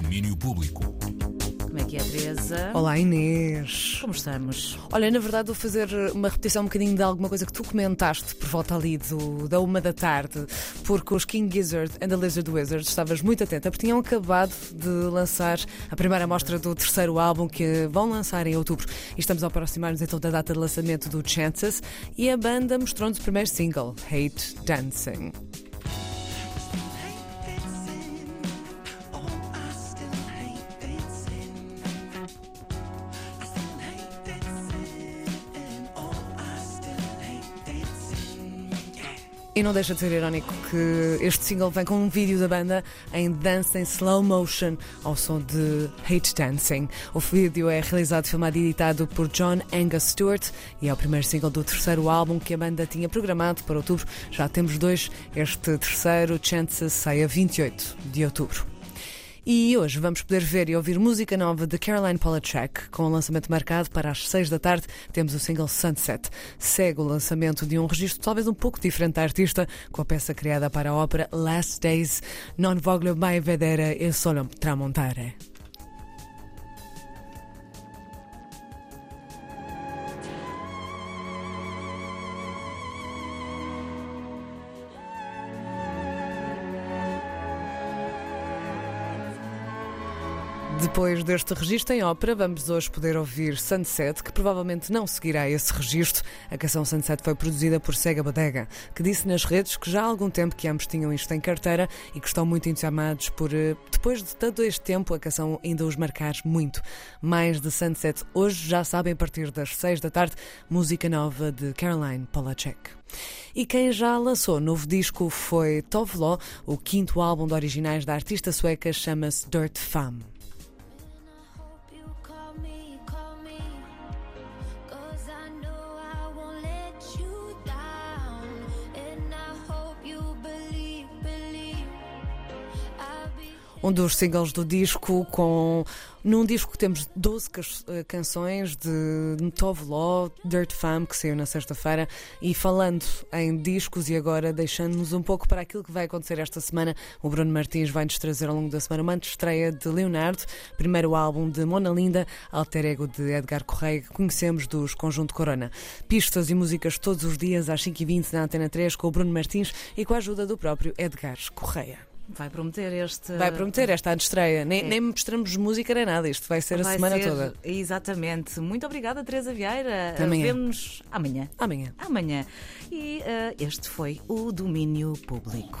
Domínio Público. Como é que é, Teresa? Olá Inês. Como estamos? Olha, na verdade vou fazer uma repetição um bocadinho de alguma coisa que tu comentaste por volta ali do, da uma da tarde, porque os King Gizzard and the Lizard Wizard estavas muito atenta, porque tinham acabado de lançar a primeira amostra do terceiro álbum que vão lançar em outubro. E estamos a aproximar-nos então da data de lançamento do Chances e a banda mostrou-nos o primeiro single, Hate Dancing. E não deixa de ser irónico que este single vem com um vídeo da banda em dance em slow motion ao som de Hate Dancing. O vídeo é realizado, filmado e editado por John Angus Stewart e é o primeiro single do terceiro álbum que a banda tinha programado para outubro. Já temos dois. Este terceiro, Chances, sai a 28 de outubro. E hoje vamos poder ver e ouvir música nova de Caroline Polachek, com o lançamento marcado para as 6 da tarde. Temos o single Sunset. Segue o lançamento de um registro talvez um pouco diferente da artista, com a peça criada para a ópera Last Days, Non voglio mai vedere il sole tramontare. Depois deste registro em ópera, vamos hoje poder ouvir Sunset, que provavelmente não seguirá esse registro. A canção Sunset foi produzida por Sega Bodega, que disse nas redes que já há algum tempo que ambos tinham isto em carteira e que estão muito entusiasmados por, eh, depois de todo este tempo, a canção ainda os marcar muito. Mais de Sunset hoje já sabem a partir das 6 da tarde, música nova de Caroline Polachek. E quem já lançou novo disco foi Tovlo, o quinto álbum de originais da artista sueca chama-se Dirt Fam. Um dos singles do disco com num disco que temos 12 cas- eh, canções de Tove Law, Dirt Fam, que saiu na sexta-feira, e falando em discos e agora deixando-nos um pouco para aquilo que vai acontecer esta semana, o Bruno Martins vai-nos trazer ao longo da semana uma estreia de Leonardo, primeiro álbum de Mona Linda, alter ego de Edgar Correia, que conhecemos dos Conjunto Corona. Pistas e músicas todos os dias às 5h20 na Antena 3 com o Bruno Martins e com a ajuda do próprio Edgar Correia. Vai prometer este. Vai prometer esta estreia. Nem, É. nem mostramos música nem nada. Isto vai ser a Vai semana ser- toda. Exatamente. Muito obrigada, Teresa Vieira. Amanhã. Vemo-nos amanhã. Amanhã. Amanhã. E eh, este foi o Domínio Público.